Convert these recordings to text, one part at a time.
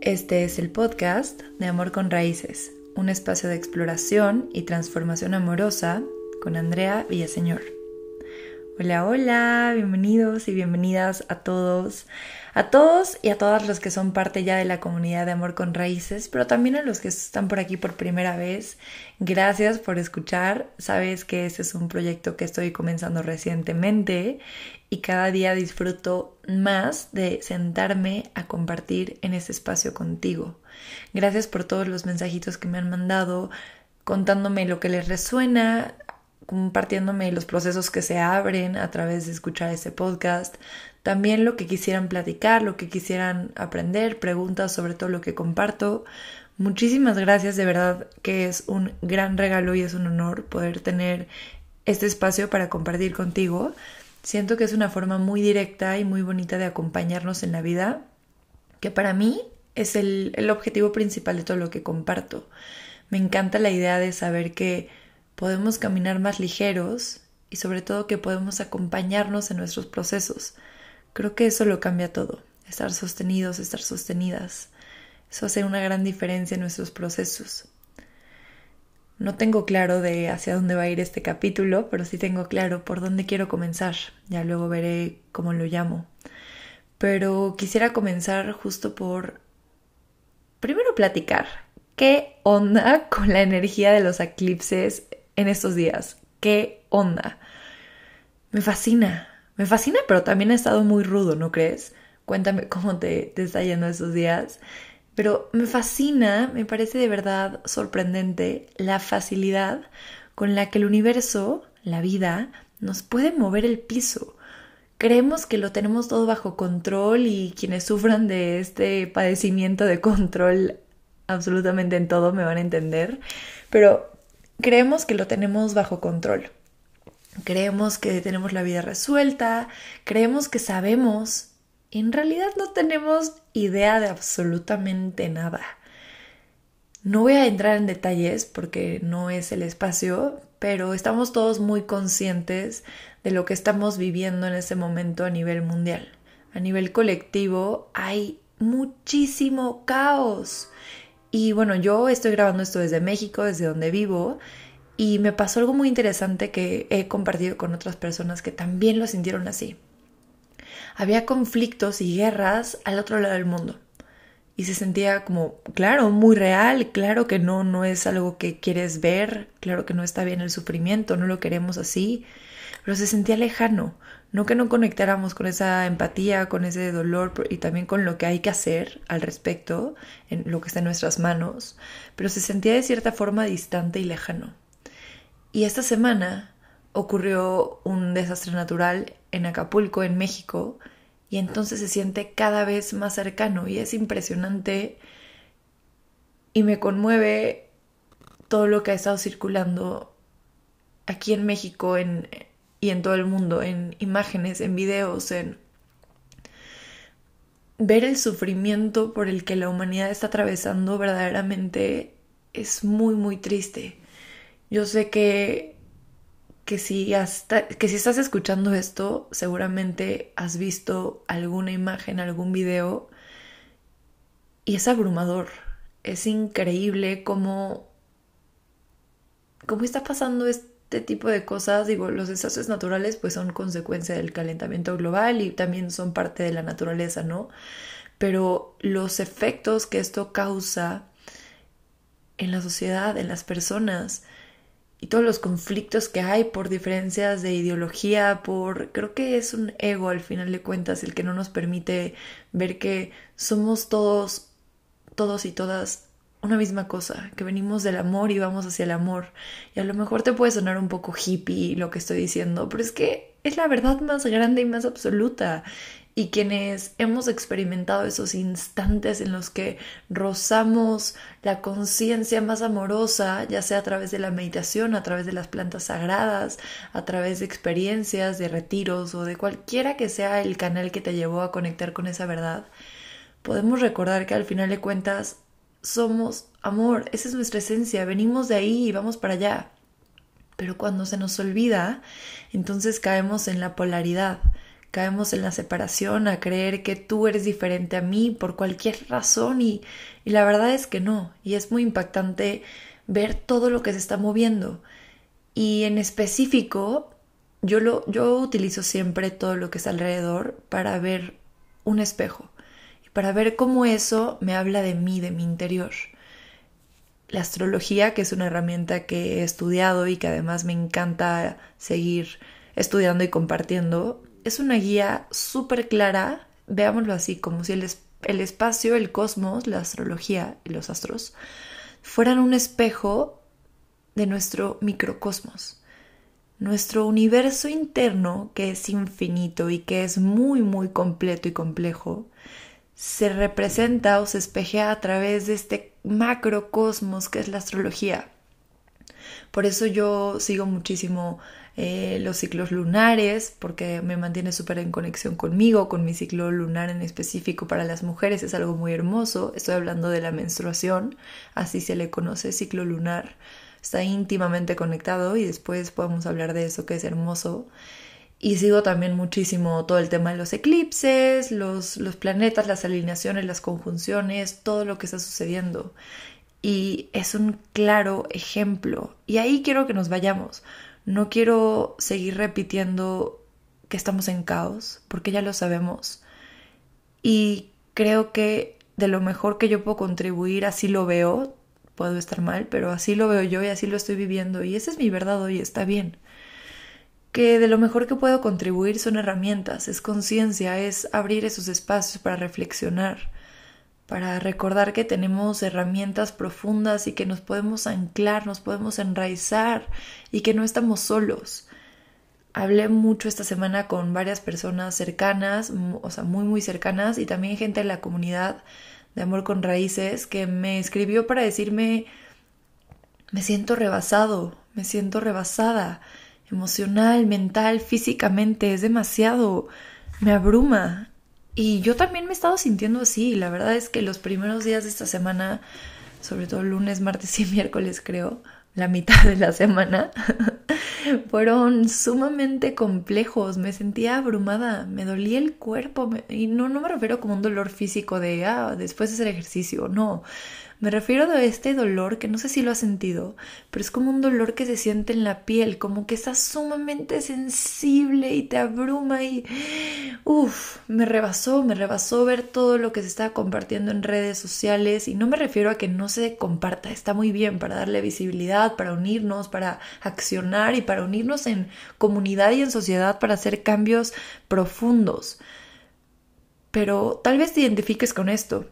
Este es el podcast de Amor con Raíces, un espacio de exploración y transformación amorosa con Andrea Villaseñor. Hola, hola, bienvenidos y bienvenidas a todos, a todos y a todas los que son parte ya de la comunidad de Amor con Raíces, pero también a los que están por aquí por primera vez. Gracias por escuchar. Sabes que este es un proyecto que estoy comenzando recientemente y cada día disfruto más de sentarme a compartir en este espacio contigo. Gracias por todos los mensajitos que me han mandado contándome lo que les resuena, compartiéndome los procesos que se abren a través de escuchar este podcast, también lo que quisieran platicar, lo que quisieran aprender, preguntas sobre todo lo que comparto. Muchísimas gracias, de verdad que es un gran regalo y es un honor poder tener este espacio para compartir contigo. Siento que es una forma muy directa y muy bonita de acompañarnos en la vida, que para mí es el, el objetivo principal de todo lo que comparto. Me encanta la idea de saber que podemos caminar más ligeros y sobre todo que podemos acompañarnos en nuestros procesos. Creo que eso lo cambia todo, estar sostenidos, estar sostenidas. Eso hace una gran diferencia en nuestros procesos. No tengo claro de hacia dónde va a ir este capítulo, pero sí tengo claro por dónde quiero comenzar. Ya luego veré cómo lo llamo. Pero quisiera comenzar justo por primero platicar. ¿Qué onda con la energía de los eclipses en estos días. ¿Qué onda? Me fascina, me fascina, pero también ha estado muy rudo, ¿no crees? Cuéntame cómo te, está yendo esos días. Pero me fascina, me parece de verdad sorprendente la facilidad con la que el universo, la vida, nos puede mover el piso. Creemos que lo tenemos todo bajo control y quienes sufran de este padecimiento de control absolutamente en todo me van a entender, pero creemos que lo tenemos bajo control. Creemos que tenemos la vida resuelta, creemos que sabemos en realidad no tenemos idea de absolutamente nada. No voy a entrar en detalles porque no es el espacio, pero estamos todos muy conscientes de lo que estamos viviendo en ese momento a nivel mundial. A nivel colectivo hay muchísimo caos y bueno, yo estoy grabando esto desde México, desde donde vivo, y me pasó algo muy interesante que he compartido con otras personas que también lo sintieron así. Había conflictos y guerras al otro lado del mundo. Y se sentía como, claro, muy real, claro que no, no es algo que quieres ver, claro que no está bien el sufrimiento, no lo queremos así, pero se sentía lejano, no que no conectáramos con esa empatía, con ese dolor y también con lo que hay que hacer al respecto, en lo que está en nuestras manos, pero se sentía de cierta forma distante y lejano. Y esta semana ocurrió un desastre natural en Acapulco, en México, y entonces se siente cada vez más cercano y es impresionante y me conmueve todo lo que ha estado circulando aquí en México, en, y en todo el mundo, en imágenes, en videos, en ver el sufrimiento por el que la humanidad está atravesando verdaderamente es muy, muy triste. Yo sé que, que, si hasta, que si estás escuchando esto, seguramente has visto alguna imagen, algún video, y es abrumador. Es increíble cómo, cómo está pasando esto este tipo de cosas, digo, los desastres naturales pues son consecuencia del calentamiento global y también son parte de la naturaleza, ¿no? Pero los efectos que esto causa en la sociedad, en las personas y todos los conflictos que hay por diferencias de ideología, por creo que es un ego al final de cuentas el que no nos permite ver que somos todos todos y todas una misma cosa, que venimos del amor y vamos hacia el amor. Y a lo mejor te puede sonar un poco hippie lo que estoy diciendo, pero es que es la verdad más grande y más absoluta. Y quienes hemos experimentado esos instantes en los que rozamos la conciencia más amorosa, ya sea a través de la meditación, a través de las plantas sagradas, a través de experiencias, de retiros o de cualquiera que sea el canal que te llevó a conectar con esa verdad, podemos recordar que al final de cuentas somos amor, esa es nuestra esencia, venimos de ahí y vamos para allá. Pero cuando se nos olvida, entonces caemos en la polaridad, caemos en la separación, a creer que tú eres diferente a mí por cualquier razón y, y la verdad es que no. Y es muy impactante ver todo lo que se está moviendo. Y en específico, yo, lo, yo utilizo siempre todo lo que es alrededor para ver un espejo para ver cómo eso me habla de mí, de mi interior. La astrología, que es una herramienta que he estudiado y que además me encanta seguir estudiando y compartiendo, es una guía súper clara, veámoslo así, como si el, el espacio, el cosmos, la astrología y los astros fueran un espejo de nuestro microcosmos, nuestro universo interno que es infinito y que es muy muy completo y complejo, se representa o se espejea a través de este macrocosmos que es la astrología. Por eso yo sigo muchísimo eh, los ciclos lunares, porque me mantiene súper en conexión conmigo, con mi ciclo lunar en específico para las mujeres, es algo muy hermoso. Estoy hablando de la menstruación, así se le conoce ciclo lunar. Está íntimamente conectado y después podemos hablar de eso que es hermoso. Y sigo también muchísimo todo el tema de los eclipses, los, los planetas, las alineaciones, las conjunciones, todo lo que está sucediendo. Y es un claro ejemplo. Y ahí quiero que nos vayamos. No quiero seguir repitiendo que estamos en caos, porque ya lo sabemos. Y creo que de lo mejor que yo puedo contribuir, así lo veo, puedo estar mal, pero así lo veo yo y así lo estoy viviendo y esa es mi verdad hoy, está bien. Que de lo mejor que puedo contribuir son herramientas, es conciencia, es abrir esos espacios para reflexionar, para recordar que tenemos herramientas profundas y que nos podemos anclar, nos podemos enraizar y que no estamos solos. Hablé mucho esta semana con varias personas cercanas, o sea, muy, muy cercanas, y también gente de la comunidad de Amor con Raíces que me escribió para decirme, me siento rebasado, me siento rebasada, emocional, mental, físicamente, es demasiado, me abruma, y yo también me he estado sintiendo así. La verdad es que los primeros días de esta semana, sobre todo lunes, martes y miércoles creo, la mitad de la semana, fueron sumamente complejos. Me sentía abrumada, me dolía el cuerpo. Y no, no me refiero como un dolor físico de, ah, después de hacer ejercicio, no. Me refiero a este dolor que no sé si lo has sentido, pero es como un dolor que se siente en la piel, como que estás sumamente sensible y te abruma y uff, me rebasó, me rebasó ver todo lo que se está compartiendo en redes sociales y no me refiero a que no se comparta, está muy bien para darle visibilidad, para unirnos, para accionar y para unirnos en comunidad y en sociedad para hacer cambios profundos. Pero tal vez te identifiques con esto.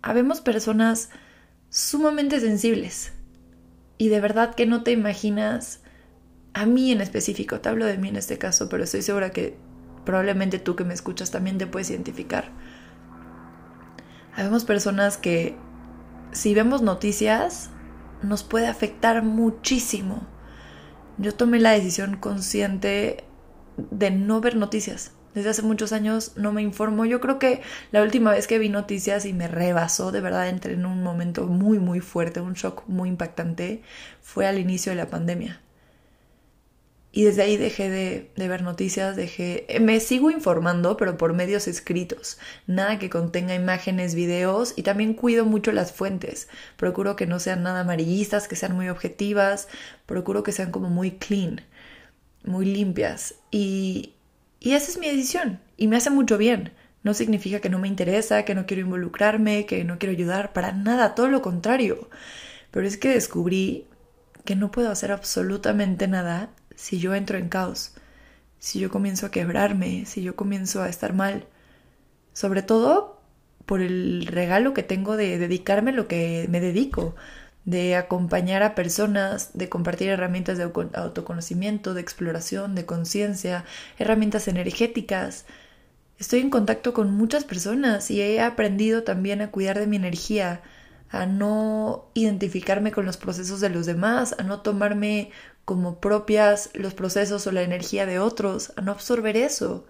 Habemos personas sumamente sensibles. Y de verdad que no te imaginas, a mí en específico, te hablo de mí en este caso, pero estoy segura que probablemente tú que me escuchas también te puedes identificar. Habemos personas que si vemos noticias nos puede afectar muchísimo. Yo tomé la decisión consciente de no ver noticias, desde hace muchos años no me informo. Yo creo que la última vez que vi noticias y me rebasó, de verdad entré en un momento muy, muy fuerte, un shock muy impactante, fue al inicio de la pandemia. Y desde ahí dejé de, ver noticias, dejé... Me sigo informando, pero por medios escritos. Nada que contenga imágenes, videos y también cuido mucho las fuentes. Procuro que no sean nada amarillistas, que sean muy objetivas. Procuro que sean como muy clean, muy limpias. Y, y esa es mi decisión y me hace mucho bien. No significa que no me interesa, que no quiero involucrarme, que no quiero ayudar, para nada, todo lo contrario. Pero es que descubrí que no puedo hacer absolutamente nada si yo entro en caos, si yo comienzo a quebrarme, si yo comienzo a estar mal. Sobre todo por el regalo que tengo de dedicarme a lo que me dedico, de acompañar a personas, de compartir herramientas de autoconocimiento, de exploración, de conciencia, herramientas energéticas. Estoy en contacto con muchas personas y he aprendido también a cuidar de mi energía, a no identificarme con los procesos de los demás, a no tomarme como propias los procesos o la energía de otros, a no absorber eso.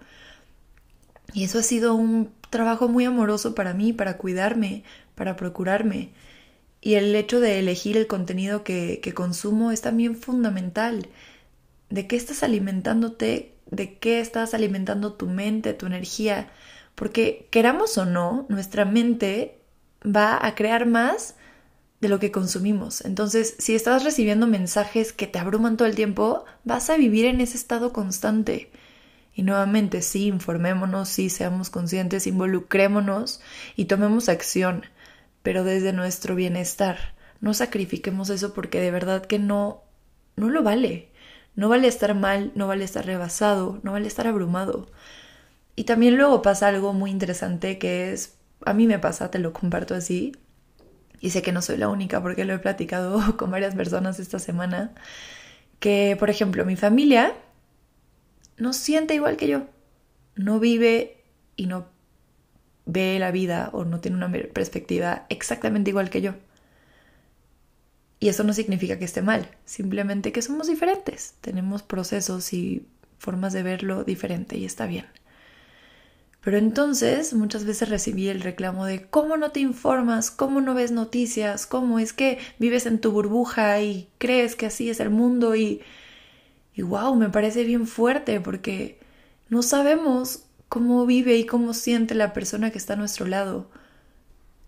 Y eso ha sido un trabajo muy amoroso para mí, para cuidarme, para procurarme. Y el hecho de elegir el contenido que, consumo es también fundamental. ¿De qué estás alimentándote de qué estás alimentando tu mente, tu energía, porque queramos o no, nuestra mente va a crear más de lo que consumimos. Entonces, si estás recibiendo mensajes que te abruman todo el tiempo, vas a vivir en ese estado constante. Y nuevamente, sí, informémonos, sí, seamos conscientes, involucrémonos y tomemos acción, pero desde nuestro bienestar. No sacrifiquemos eso porque de verdad que no, no lo vale. No vale estar mal, no vale estar rebasado, no vale estar abrumado. Y también luego pasa algo muy interesante que es, a mí me pasa, te lo comparto así, y sé que no soy la única porque lo he platicado con varias personas esta semana, que por ejemplo mi familia no siente igual que yo, no vive y no ve la vida o no tiene una perspectiva exactamente igual que yo. Y eso no significa que esté mal, simplemente que somos diferentes, tenemos procesos y formas de verlo diferente y está bien. Pero entonces muchas veces recibí el reclamo de cómo no te informas, cómo no ves noticias, cómo es que vives en tu burbuja y crees que así es el mundo y, y wow, me parece bien fuerte porque no sabemos cómo vive y cómo siente la persona que está a nuestro lado,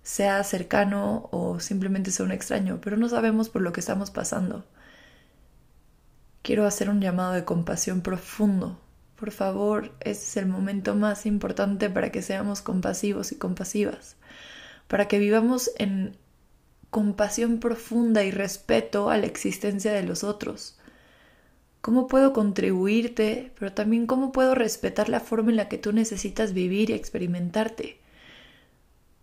sea cercano o simplemente sea un extraño, pero no sabemos por lo que estamos pasando. Quiero hacer un llamado de compasión profundo por favor, este es el momento más importante para que seamos compasivos y compasivas, para que vivamos en compasión profunda y respeto a la existencia de los otros. ¿Cómo puedo contribuirte, pero también cómo puedo respetar la forma en la que tú necesitas vivir y experimentarte?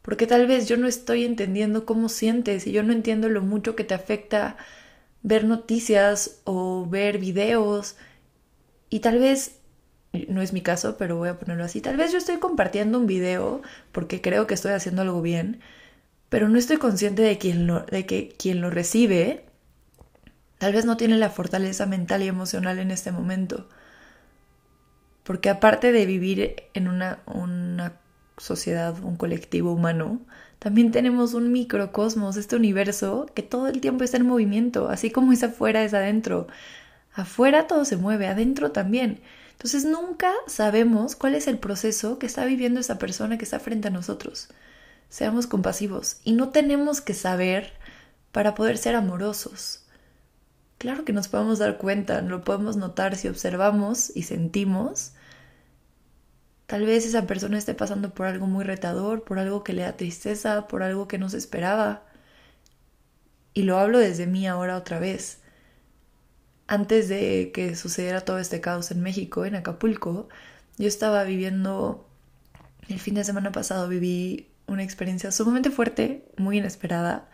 Porque tal vez yo no estoy entendiendo cómo sientes y yo no entiendo lo mucho que te afecta ver noticias o ver videos y tal vez no es mi caso, pero voy a ponerlo así. Tal vez yo estoy compartiendo un video porque creo que estoy haciendo algo bien, pero no estoy consciente de, quien lo, de que quien lo recibe tal vez no tiene la fortaleza mental y emocional en este momento. Porque aparte de vivir en una, sociedad, un colectivo humano, también tenemos un microcosmos, este universo que todo el tiempo está en movimiento, así como es afuera, es adentro. Afuera todo se mueve, adentro también. Entonces nunca sabemos cuál es el proceso que está viviendo esa persona que está frente a nosotros. Seamos compasivos y no tenemos que saber para poder ser amorosos. Claro que nos podemos dar cuenta, lo podemos notar si observamos y sentimos. Tal vez esa persona esté pasando por algo muy retador, por algo que le da tristeza, por algo que no se esperaba. Y lo hablo desde mí ahora otra vez antes de que sucediera todo este caos en México, en Acapulco, yo estaba viviendo, el fin de semana pasado viví una experiencia sumamente fuerte, muy inesperada,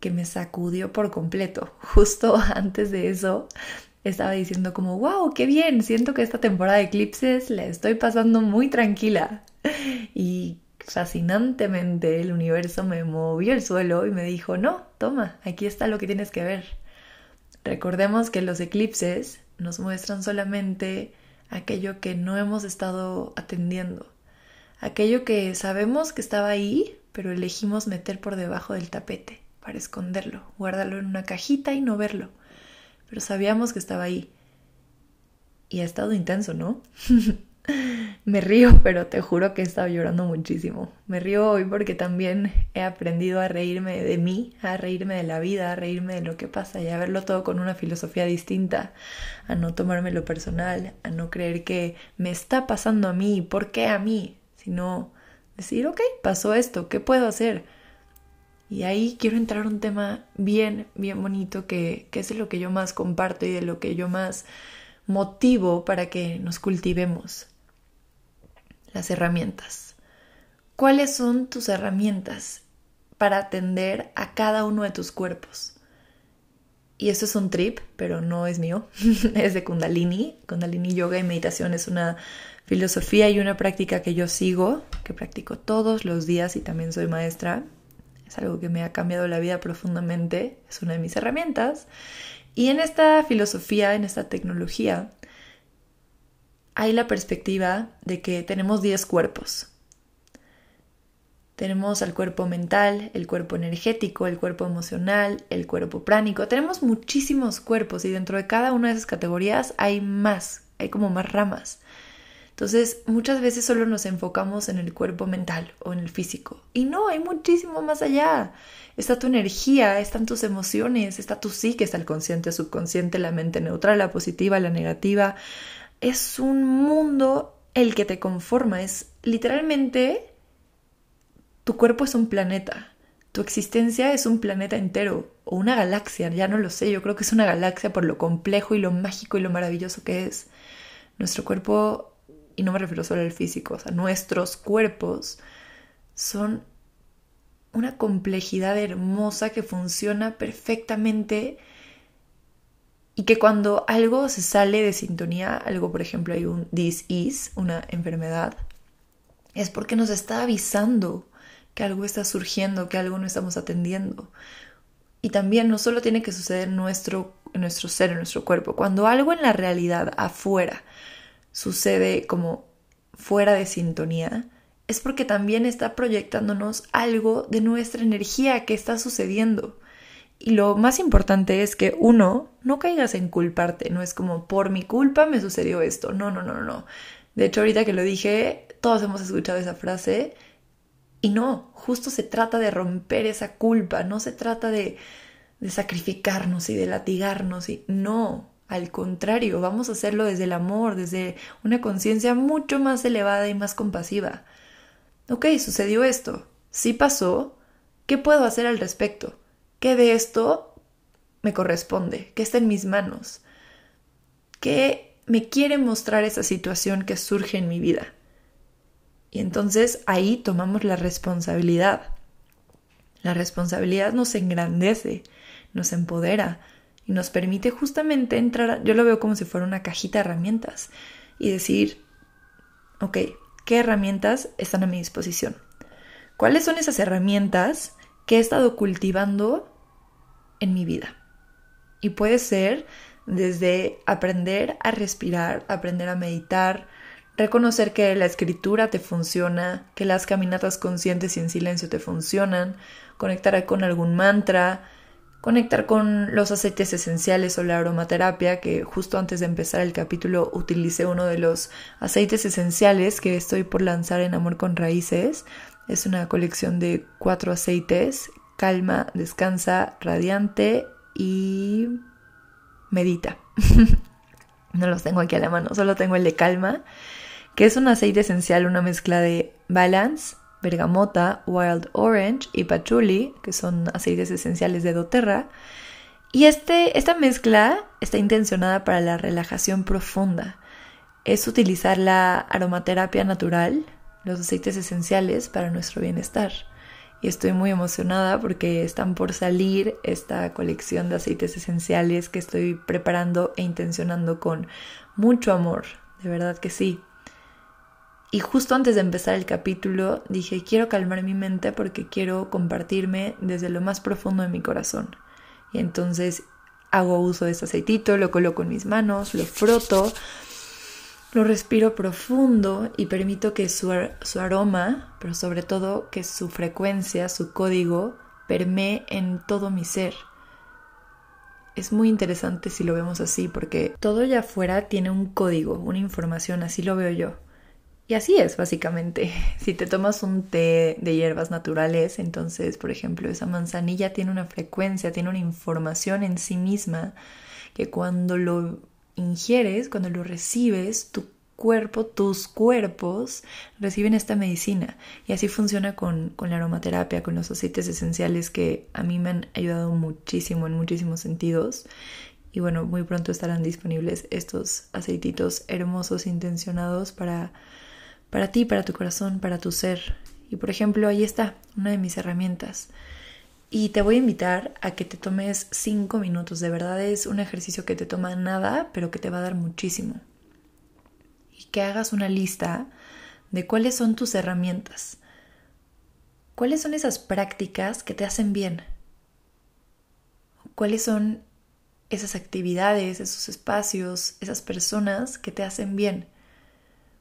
que me sacudió por completo. Justo antes de eso estaba diciendo como, wow, qué bien, siento que esta temporada de eclipses la estoy pasando muy tranquila. Y fascinantemente el universo me movió el suelo y me dijo, no, toma, aquí está lo que tienes que ver. Recordemos que los eclipses nos muestran solamente aquello que no hemos estado atendiendo, aquello que sabemos que estaba ahí, pero elegimos meter por debajo del tapete para esconderlo, guardarlo en una cajita y no verlo, pero sabíamos que estaba ahí. Y ha estado intenso, ¿no? Me río, pero te juro que he estado llorando muchísimo. Me río hoy porque también he aprendido a reírme de mí, a reírme de la vida, a reírme de lo que pasa y a verlo todo con una filosofía distinta, a no tomármelo personal, a no creer que me está pasando a mí, ¿por qué a mí? Sino decir, ok, pasó esto, ¿qué puedo hacer? Y ahí quiero entrar a un tema bien, bien bonito que, que es lo que yo más comparto y de lo que yo más motivo para que nos cultivemos las herramientas. ¿Cuáles son tus herramientas para atender a cada uno de tus cuerpos? Y esto es un trip, pero no es mío, es de Kundalini. Kundalini Yoga y Meditación es una filosofía y una práctica que yo sigo, que practico todos los días y también soy maestra. Es algo que me ha cambiado la vida profundamente, es una de mis herramientas. Y en esta filosofía, en esta tecnología, hay la perspectiva de que tenemos 10 cuerpos. Tenemos el cuerpo mental, el cuerpo energético, el cuerpo emocional, el cuerpo pránico. Tenemos muchísimos cuerpos y dentro de cada una de esas categorías hay más hay como más ramas. Entonces, muchas veces solo nos enfocamos en el cuerpo mental o en el físico. Y no, hay muchísimo más allá. Está tu energía, están tus emociones, está tu psique, está el consciente, subconsciente, la mente neutral, la positiva, la negativa. Es un mundo el que te conforma. Es literalmente tu cuerpo es un planeta. Tu existencia es un planeta entero o una galaxia, ya no lo sé, yo creo que es una galaxia por lo complejo y lo mágico y lo maravilloso que es. Nuestro cuerpo, y no me refiero solo al físico, o sea, nuestros cuerpos son una complejidad hermosa que funciona perfectamente y que cuando algo se sale de sintonía, algo por ejemplo hay un is, una enfermedad, es porque nos está avisando que algo está surgiendo, que algo no estamos atendiendo. Y también no solo tiene que suceder nuestro, en nuestro ser, en nuestro cuerpo. Cuando algo en la realidad, afuera, sucede como fuera de sintonía, es porque también está proyectándonos algo de nuestra energía que está sucediendo. Y lo más importante es que uno, no caigas en culparte, no es como por mi culpa me sucedió esto, no, no, no, no. De hecho, ahorita que lo dije, todos hemos escuchado esa frase y no, justo se trata de romper esa culpa, no se trata de, de sacrificarnos y de latigarnos, y no, al contrario, vamos a hacerlo desde el amor, desde una conciencia mucho más elevada y más compasiva. Ok, sucedió esto, sí pasó, ¿qué puedo hacer al respecto? ¿Qué de esto me corresponde? ¿Qué está en mis manos? ¿Qué me quiere mostrar esa situación que surge en mi vida? Y entonces ahí tomamos la responsabilidad. La responsabilidad nos engrandece, nos empodera y nos permite justamente entrar, yo lo veo como si fuera una cajita de herramientas y decir, ok, ¿qué herramientas están a mi disposición? ¿Cuáles son esas herramientas que he estado cultivando en mi vida? Y puede ser desde aprender a respirar, aprender a meditar, reconocer que la escritura te funciona, que las caminatas conscientes y en silencio te funcionan, conectar con algún mantra, conectar con los aceites esenciales o la aromaterapia, que justo antes de empezar el capítulo utilicé uno de los aceites esenciales que estoy por lanzar en Amor con Raíces. Es una colección de cuatro aceites, calma, descansa, radiante y medita. no los tengo aquí a la mano, solo tengo el de calma que es un aceite esencial, una mezcla de balance, bergamota, wild orange y patchouli, que son aceites esenciales de doTERRA. Y este, esta mezcla está intencionada para la relajación profunda. Es utilizar la aromaterapia natural, los aceites esenciales para nuestro bienestar. Y estoy muy emocionada porque están por salir esta colección de aceites esenciales que estoy preparando e intencionando con mucho amor. De verdad que sí. Y justo antes de empezar el capítulo dije, quiero calmar mi mente porque quiero compartirme desde lo más profundo de mi corazón. Y entonces hago uso de este aceitito, lo coloco en mis manos, lo froto, lo respiro profundo y permito que su, su aroma, pero sobre todo que su frecuencia, su código, permee en todo mi ser. Es muy interesante si lo vemos así porque todo allá afuera tiene un código, una información, así lo veo yo. Y así es, básicamente. Si te tomas un té de hierbas naturales, entonces, por ejemplo, esa manzanilla tiene una frecuencia, tiene una información en sí misma que cuando lo ingieres, cuando lo recibes, tu cuerpo, tus cuerpos reciben esta medicina. Y así funciona con, con la aromaterapia, con los aceites esenciales que a mí me han ayudado muchísimo en muchísimos sentidos. Y bueno, muy pronto estarán disponibles estos aceititos hermosos intencionados para para ti, para tu corazón, para tu ser. Y por ejemplo, ahí está, una de mis herramientas. Y te voy a invitar a que te tomes cinco minutos. De verdad es un ejercicio que te toma nada, pero que te va a dar muchísimo. Y que hagas una lista de cuáles son tus herramientas. ¿Cuáles son esas prácticas que te hacen bien? ¿Cuáles son esas actividades, esos espacios, esas personas que te hacen bien?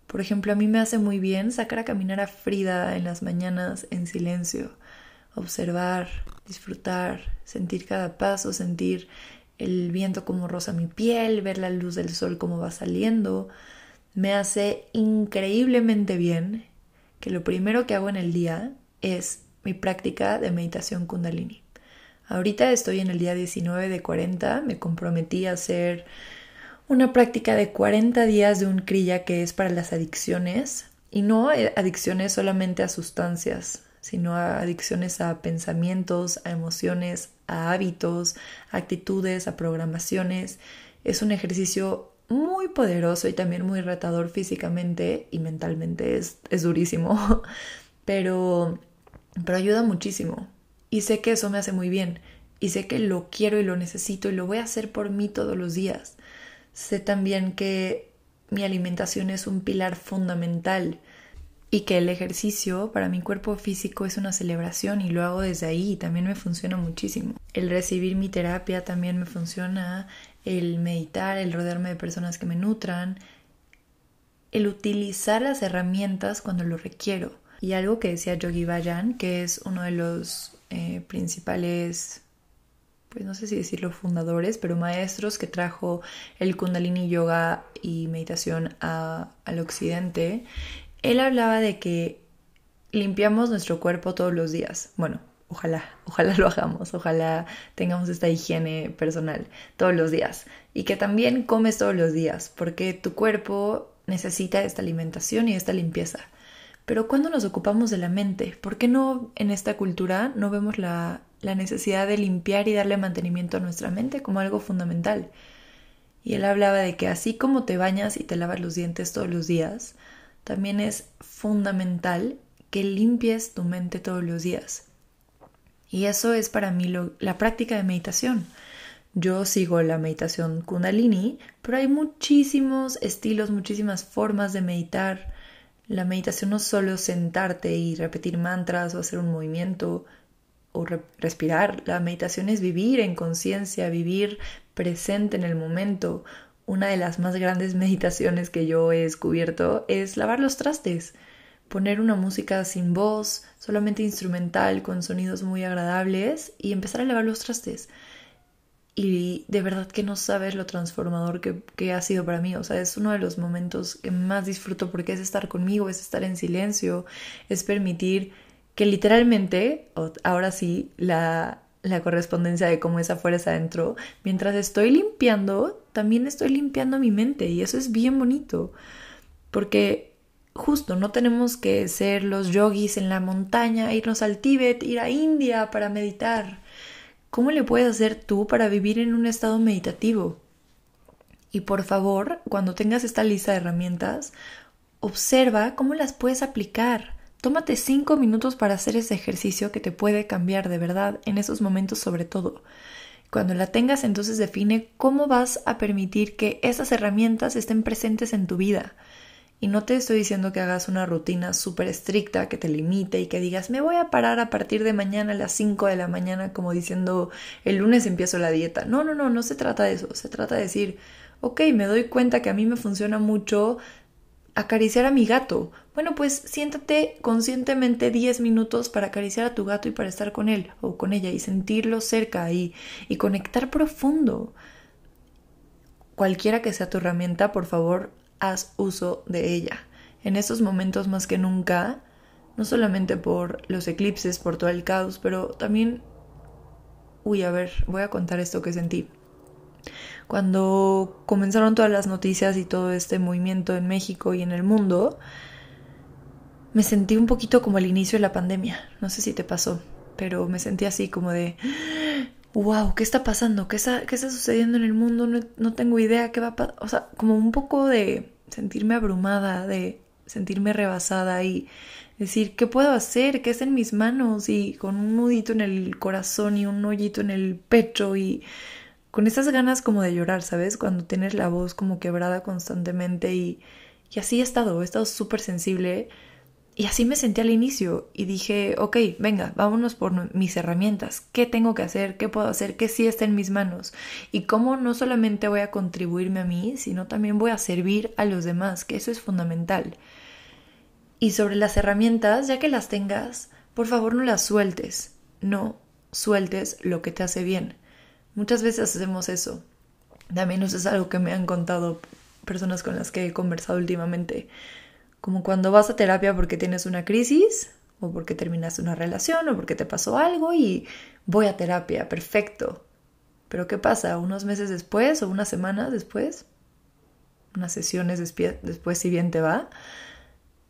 Por ejemplo, a mí me hace muy bien sacar a caminar a Frida en las mañanas en silencio, observar, disfrutar, sentir cada paso, sentir el viento como roza mi piel, ver la luz del sol como va saliendo, me hace increíblemente bien que lo primero que hago en el día es mi práctica de meditación kundalini. Ahorita estoy en el día 19 de 40, me comprometí a hacer una práctica de 40 días de un kriya que es para las adicciones y no adicciones solamente a sustancias, sino adicciones a pensamientos, a emociones, a hábitos, a actitudes, a programaciones. Es un ejercicio muy poderoso y también muy retador físicamente y mentalmente, es, es durísimo, pero, pero ayuda muchísimo. Y sé que eso me hace muy bien, y sé que lo quiero y lo necesito y lo voy a hacer por mí todos los días. Sé también que mi alimentación es un pilar fundamental y que el ejercicio para mi cuerpo físico es una celebración y lo hago desde ahí y también me funciona muchísimo. El recibir mi terapia también me funciona, el meditar, el rodearme de personas que me nutran, el utilizar las herramientas cuando lo requiero. Y algo que decía Yogi Bayan, que es uno de los eh, principales, pues no sé si decirlo fundadores, pero maestros que trajo el kundalini yoga y meditación al occidente, él hablaba de que limpiamos nuestro cuerpo todos los días. Bueno, ojalá, ojalá lo hagamos, ojalá tengamos esta higiene personal todos los días y que también comes todos los días, porque tu cuerpo necesita esta alimentación y esta limpieza. Pero cuando nos ocupamos de la mente, ¿por qué no en esta cultura no vemos la, la necesidad de limpiar y darle mantenimiento a nuestra mente como algo fundamental? Y él hablaba de que así como te bañas y te lavas los dientes todos los días, también es fundamental que limpies tu mente todos los días. Y eso es para mí la práctica de meditación. Yo sigo la meditación kundalini, pero hay muchísimos estilos, muchísimas formas de meditar. La meditación no es solo sentarte y repetir mantras o hacer un movimiento o respirar. La meditación es vivir en conciencia, vivir presente en el momento. Una de las más grandes meditaciones que yo he descubierto es lavar los trastes poner una música sin voz, solamente instrumental, con sonidos muy agradables y empezar a lavar los trastes. Y de verdad que no sabes lo transformador que, ha sido para mí. O sea, es uno de los momentos que más disfruto porque es estar conmigo, es estar en silencio, es permitir que literalmente, ahora sí, la, la correspondencia de cómo es afuera es adentro, mientras estoy limpiando, también estoy limpiando mi mente y eso es bien bonito. Porque justo, no tenemos que ser los yogis en la montaña, irnos al Tíbet, ir a India para meditar. ¿Cómo le puedes hacer tú para vivir en un estado meditativo? Y por favor, cuando tengas esta lista de herramientas, observa cómo las puedes aplicar. Tómate cinco minutos para hacer ese ejercicio que te puede cambiar de verdad en esos momentos sobre todo. Cuando la tengas, entonces define cómo vas a permitir que esas herramientas estén presentes en tu vida. Y no te estoy diciendo que hagas una rutina súper estricta que te limite y que digas, me voy a parar a partir de mañana a las 5 de la mañana como diciendo, el lunes empiezo la dieta. No, no, no, no se trata de eso. Se trata de decir, ok, me doy cuenta que a mí me funciona mucho acariciar a mi gato. Bueno, pues siéntate conscientemente 10 minutos para acariciar a tu gato y para estar con él o con ella y sentirlo cerca y, y conectar profundo. Cualquiera que sea tu herramienta, por favor, haz uso de ella. En estos momentos más que nunca, no solamente por los eclipses, por todo el caos, pero también... Uy, a ver, voy a contar esto que sentí. Cuando comenzaron todas las noticias y todo este movimiento en México y en el mundo, me sentí un poquito como el inicio de la pandemia. No sé si te pasó, pero me sentí así como de, wow, ¿qué está pasando? ¿Qué está, qué está sucediendo en el mundo? No, no tengo idea qué va a pasar. O sea, como un poco de sentirme abrumada, de sentirme rebasada y decir, ¿qué puedo hacer? ¿Qué es en mis manos? Y con un nudito en el corazón y un hoyito en el pecho y con esas ganas como de llorar, ¿sabes? Cuando tienes la voz como quebrada constantemente y, y así he estado, he estado súper sensible y así me sentí al inicio y dije, ok, venga, vámonos por mis herramientas. ¿Qué tengo que hacer? ¿Qué puedo hacer? ¿Qué sí está en mis manos? Y cómo no solamente voy a contribuirme a mí, sino también voy a servir a los demás, que eso es fundamental. Y sobre las herramientas, ya que las tengas, por favor no las sueltes. No sueltes lo que te hace bien. Muchas veces hacemos eso. También eso es algo que me han contado personas con las que he conversado últimamente. Como cuando vas a terapia porque tienes una crisis o porque terminaste una relación o porque te pasó algo y voy a terapia, perfecto. Pero ¿qué pasa? Unos meses después o unas semanas después, unas sesiones después si bien te va,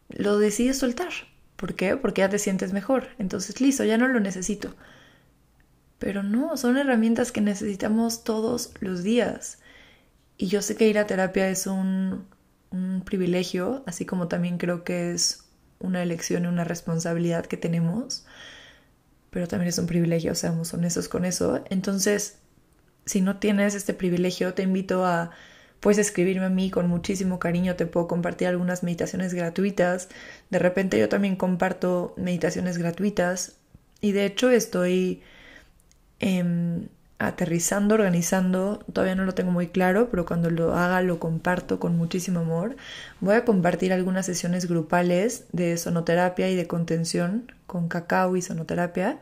lo decides soltar. ¿Por qué? Porque ya te sientes mejor. Entonces, listo, ya no lo necesito. Pero no, son herramientas que necesitamos todos los días. Y yo sé que ir a terapia es un, un privilegio, así como también creo que es una elección y una responsabilidad que tenemos, pero también es un privilegio, seamos honestos con eso. Entonces, si no tienes este privilegio, te invito a puedes escribirme a mí con muchísimo cariño, te puedo compartir algunas meditaciones gratuitas. De repente yo también comparto meditaciones gratuitas y de hecho estoy em, aterrizando, organizando, todavía no lo tengo muy claro, pero cuando lo haga lo comparto con muchísimo amor. Voy a compartir algunas sesiones grupales de sonoterapia y de contención con cacao y sonoterapia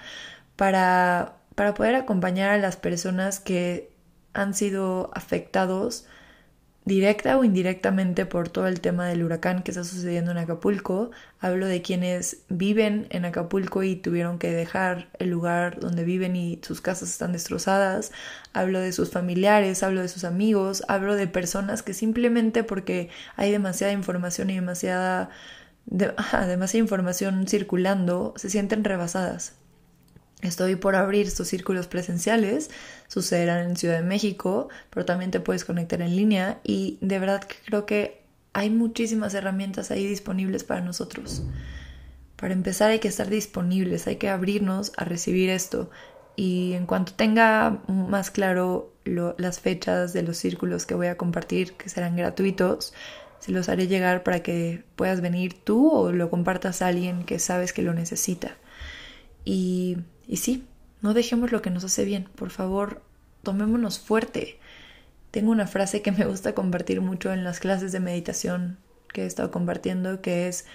para, para poder acompañar a las personas que han sido afectados directa o indirectamente por todo el tema del huracán que está sucediendo en Acapulco. Hablo de quienes viven en Acapulco y tuvieron que dejar el lugar donde viven y sus casas están destrozadas. Hablo de sus familiares, hablo de sus amigos, hablo de personas que simplemente porque hay demasiada información y demasiada, demasiada información circulando, se sienten rebasadas. Estoy por abrir estos círculos presenciales, sucederán en Ciudad de México, pero también te puedes conectar en línea y de verdad que creo que hay muchísimas herramientas ahí disponibles para nosotros. Para empezar hay que estar disponibles, hay que abrirnos a recibir esto y en cuanto tenga más claro las fechas de los círculos que voy a compartir, que serán gratuitos, se los haré llegar para que puedas venir tú o lo compartas a alguien que sabes que lo necesita. Y y sí, no dejemos lo que nos hace bien, por favor, tomémonos fuerte. Tengo una frase que me gusta compartir mucho en las clases de meditación que he estado compartiendo, que es,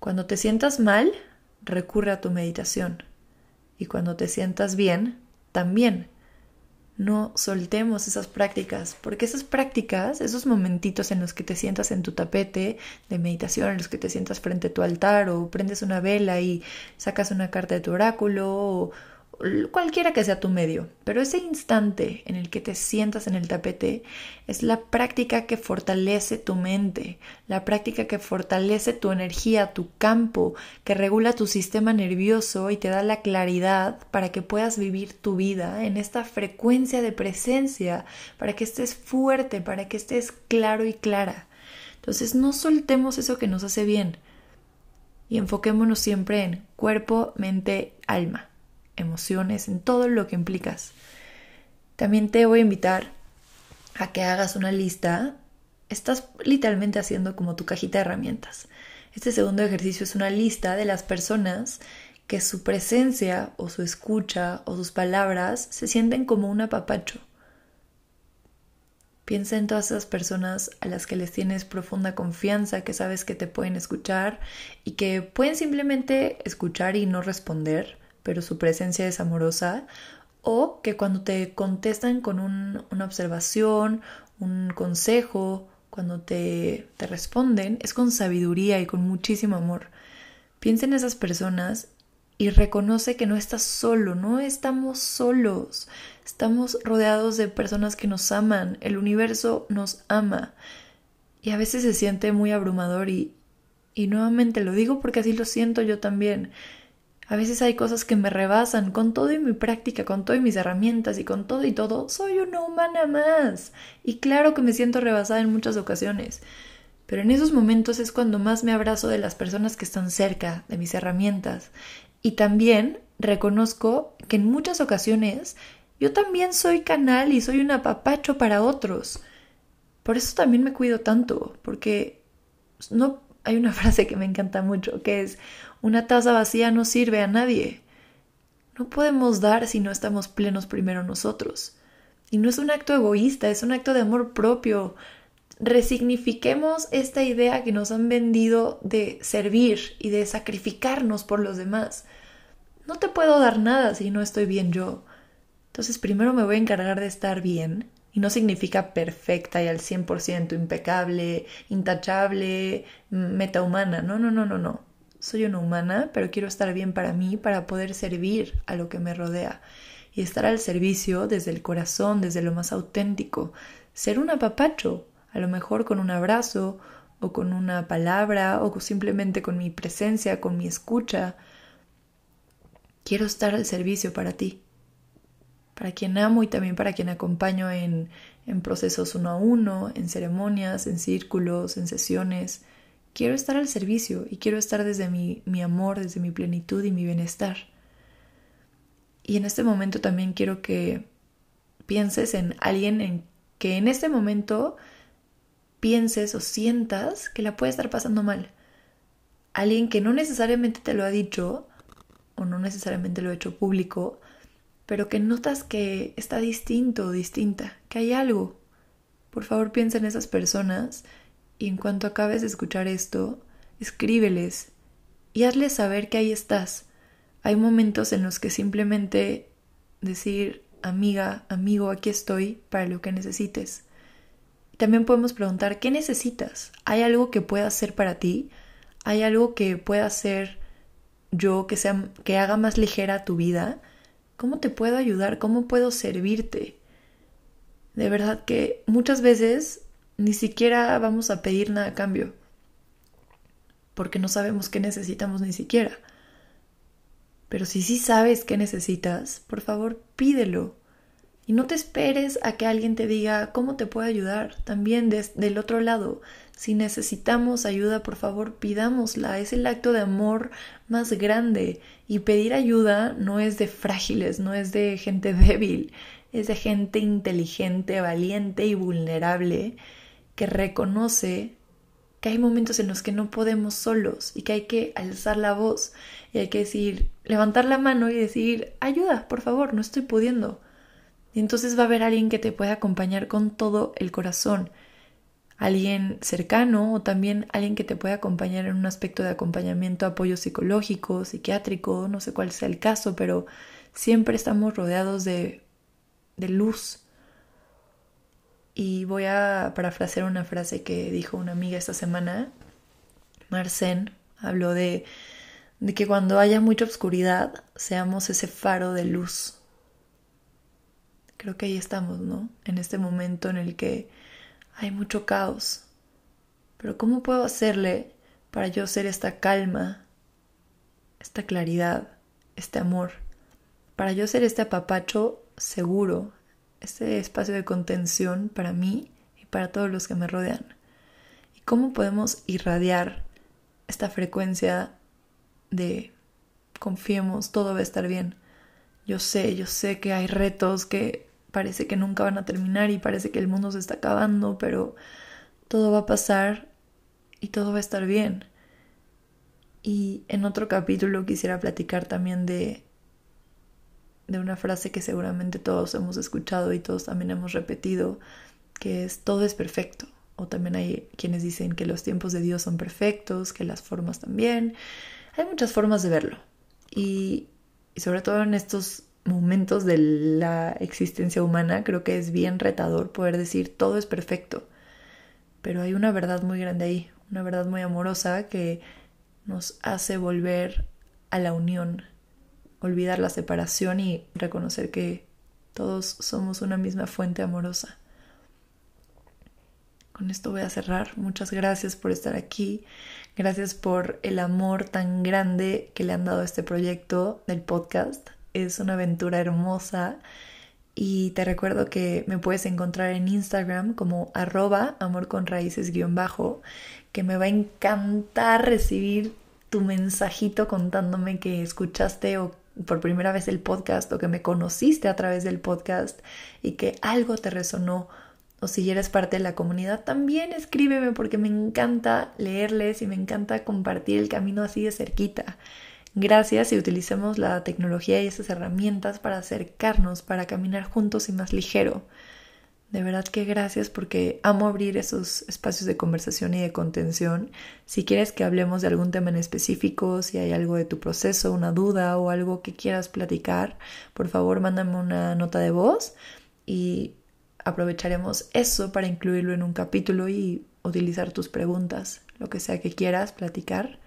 cuando te sientas mal, recurre a tu meditación. Y cuando te sientas bien, también. No soltemos esas prácticas, porque esas prácticas, esos momentitos en los que te sientas en tu tapete de meditación, en los que te sientas frente a tu altar o prendes una vela y sacas una carta de tu oráculo o, cualquiera que sea tu medio, pero ese instante en el que te sientas en el tapete es la práctica que fortalece tu mente, la práctica que fortalece tu energía, tu campo, que regula tu sistema nervioso y te da la claridad para que puedas vivir tu vida en esta frecuencia de presencia, para que estés fuerte, para que estés claro y clara. Entonces no soltemos eso que nos hace bien y enfoquémonos siempre en cuerpo, mente, alma emociones, en todo lo que implicas. También te voy a invitar a que hagas una lista. Estás literalmente haciendo como tu cajita de herramientas. Este segundo ejercicio es una lista de las personas que su presencia o su escucha o sus palabras se sienten como un apapacho. Piensa en todas esas personas a las que les tienes profunda confianza, que sabes que te pueden escuchar y que pueden simplemente escuchar y no responder, pero su presencia es amorosa, o que cuando te contestan con una observación, un consejo, cuando te, te responden, es con sabiduría y con muchísimo amor. Piensa en esas personas y reconoce que no estás solo, no estamos solos, estamos rodeados de personas que nos aman, el universo nos ama y a veces se siente muy abrumador y, y nuevamente lo digo porque así lo siento yo también. A veces hay cosas que me rebasan con todo y mi práctica, con todo y mis herramientas y con todo y todo. Soy una humana más. Y claro que me siento rebasada en muchas ocasiones. Pero en esos momentos es cuando más me abrazo de las personas que están cerca, de mis herramientas. Y también reconozco que en muchas ocasiones yo también soy canal y soy un apapacho para otros. Por eso también me cuido tanto, porque no hay una frase que me encanta mucho, que es una taza vacía no sirve a nadie. No podemos dar si no estamos plenos primero nosotros. Y no es un acto egoísta, es un acto de amor propio. Resignifiquemos esta idea que nos han vendido de servir y de sacrificarnos por los demás. No te puedo dar nada si no estoy bien yo. Entonces primero me voy a encargar de estar bien y no significa perfecta y al 100% impecable, intachable, metahumana. No, no, no, no, no. Soy una humana, pero quiero estar bien para mí, para poder servir a lo que me rodea y estar al servicio desde el corazón, desde lo más auténtico. Ser un apapacho, a lo mejor con un abrazo o con una palabra o simplemente con mi presencia, con mi escucha. Quiero estar al servicio para ti, para quien amo y también para quien acompaño en, en procesos uno a uno, en ceremonias, en círculos, en sesiones. Quiero estar al servicio y quiero estar desde mi, mi amor, desde mi plenitud y mi bienestar. Y en este momento también quiero que pienses en alguien en que en este momento pienses o sientas que la puede estar pasando mal. Alguien que no necesariamente te lo ha dicho o no necesariamente lo ha hecho público, pero que notas que está distinto o distinta, que hay algo. Por favor piensa en esas personas y en cuanto acabes de escuchar esto, escríbeles y hazles saber que ahí estás. Hay momentos en los que simplemente decir, amiga, amigo, aquí estoy para lo que necesites. También podemos preguntar, ¿qué necesitas? ¿Hay algo que pueda hacer para ti? ¿Hay algo que pueda hacer yo que, sea, que haga más ligera tu vida? ¿Cómo te puedo ayudar? ¿Cómo puedo servirte? De verdad que muchas veces ni siquiera vamos a pedir nada a cambio, porque no sabemos qué necesitamos ni siquiera. Pero si sí sabes qué necesitas, por favor pídelo. Y no te esperes a que alguien te diga cómo te puedo ayudar. También del otro lado, si necesitamos ayuda, por favor, pidámosla. Es el acto de amor más grande. Y pedir ayuda no es de frágiles, no es de gente débil, es de gente inteligente, valiente y vulnerable que reconoce que hay momentos en los que no podemos solos y que hay que alzar la voz y hay que decir, levantar la mano y decir, ayuda, por favor, no estoy pudiendo. Y entonces va a haber alguien que te pueda acompañar con todo el corazón, alguien cercano o también alguien que te pueda acompañar en un aspecto de acompañamiento, apoyo psicológico, psiquiátrico, no sé cuál sea el caso, pero siempre estamos rodeados de, de luz. Y voy a parafrasear una frase que dijo una amiga esta semana, Marcen, habló de de que cuando haya mucha oscuridad seamos ese faro de luz. Creo que ahí estamos, ¿no? En este momento en el que hay mucho caos. Pero ¿cómo puedo hacerle para yo ser esta calma, esta claridad, este amor? Para yo ser este apapacho seguro, este espacio de contención para mí y para todos los que me rodean. ¿Y cómo podemos irradiar esta frecuencia de confiemos, todo va a estar bien. Yo sé, yo sé que hay retos que parece que nunca van a terminar y parece que el mundo se está acabando, pero todo va a pasar y todo va a estar bien. Y en otro capítulo quisiera platicar también de de una frase que seguramente todos hemos escuchado y todos también hemos repetido, que es todo es perfecto. O también hay quienes dicen que los tiempos de Dios son perfectos, que las formas también. Hay muchas formas de verlo y, sobre todo en estos momentos de la existencia humana creo que es bien retador poder decir todo es perfecto, pero hay una verdad muy grande ahí, una verdad muy amorosa que nos hace volver a la unión, olvidar la separación y reconocer que todos somos una misma fuente amorosa. Con esto voy a cerrar. Muchas gracias por estar aquí. Gracias por el amor tan grande que le han dado a este proyecto del podcast. Es una aventura hermosa. Y te recuerdo que me puedes encontrar en Instagram como arroba amor con raíces guion bajo, que me va a encantar recibir tu mensajito contándome que escuchaste o por primera vez el podcast o que me conociste a través del podcast y que algo te resonó o si eres parte de la comunidad, también escríbeme porque me encanta leerles y me encanta compartir el camino así de cerquita. Gracias y utilicemos la tecnología y esas herramientas para acercarnos, para caminar juntos y más ligero. De verdad que gracias porque amo abrir esos espacios de conversación y de contención. Si quieres que hablemos de algún tema en específico, si hay algo de tu proceso, una duda o algo que quieras platicar, por favor mándame una nota de voz y aprovecharemos eso para incluirlo en un capítulo y utilizar tus preguntas, lo que sea que quieras platicar.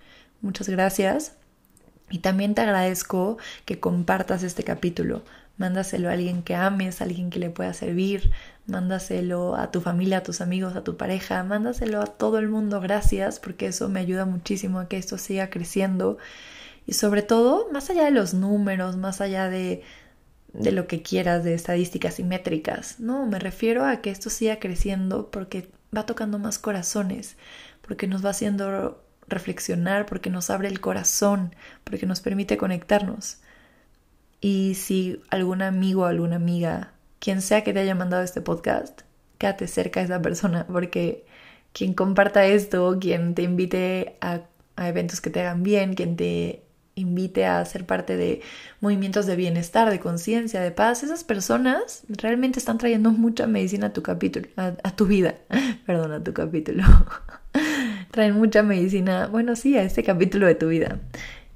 Muchas gracias. Y también te agradezco que compartas este capítulo. Mándaselo a alguien que ames, a alguien que le pueda servir, mándaselo a tu familia, a tus amigos, a tu pareja, mándaselo a todo el mundo, gracias, porque eso me ayuda muchísimo a que esto siga creciendo. Y sobre todo, más allá de los números, más allá de, de lo que quieras, de estadísticas y métricas, no, me refiero a que esto siga creciendo porque va tocando más corazones, porque nos va haciendo reflexionar, porque nos abre el corazón, porque nos permite conectarnos. Y si algún amigo o alguna amiga, quien sea que te haya mandado este podcast, quédate cerca de esa persona, porque quien comparta esto, quien te invite a, a eventos que te hagan bien, quien te invite a ser parte de movimientos de bienestar, de conciencia, de paz, esas personas realmente están trayendo mucha medicina a tu capítulo, a, tu vida, perdón, a tu capítulo. Traen mucha medicina, bueno, sí, a este capítulo de tu vida.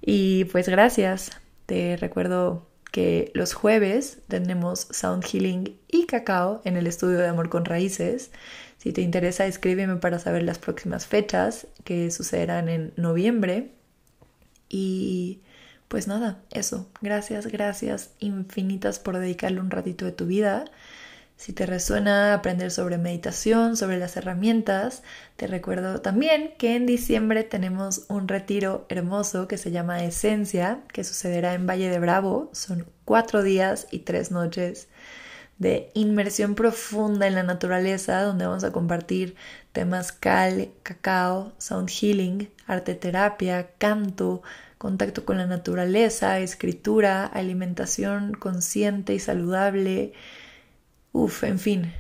Y pues gracias. Te recuerdo que los jueves tenemos Sound Healing y Cacao en el estudio de Amor con Raíces. Si te interesa, escríbeme para saber las próximas fechas que sucederán en noviembre. Y pues nada, eso. Gracias, gracias infinitas por dedicarle un ratito de tu vida. Si te resuena aprender sobre meditación, sobre las herramientas, te recuerdo también que en diciembre tenemos un retiro hermoso que se llama Esencia, que sucederá en Valle de Bravo. Son cuatro días y tres noches de inmersión profunda en la naturaleza, donde vamos a compartir temas cal, cacao, sound healing, arte terapia, canto, contacto con la naturaleza, escritura, alimentación consciente y saludable. Uf, en fin,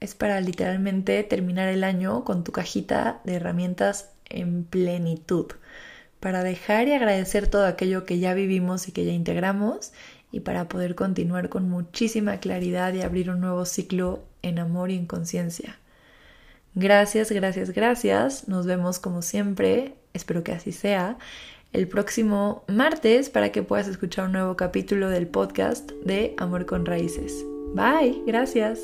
es para literalmente terminar el año con tu cajita de herramientas en plenitud, para dejar y agradecer todo aquello que ya vivimos y que ya integramos y para poder continuar con muchísima claridad y abrir un nuevo ciclo en amor y en conciencia. Gracias, gracias, gracias. Nos vemos como siempre, espero que así sea, el próximo martes para que puedas escuchar un nuevo capítulo del podcast de Amor con Raíces. Bye, gracias.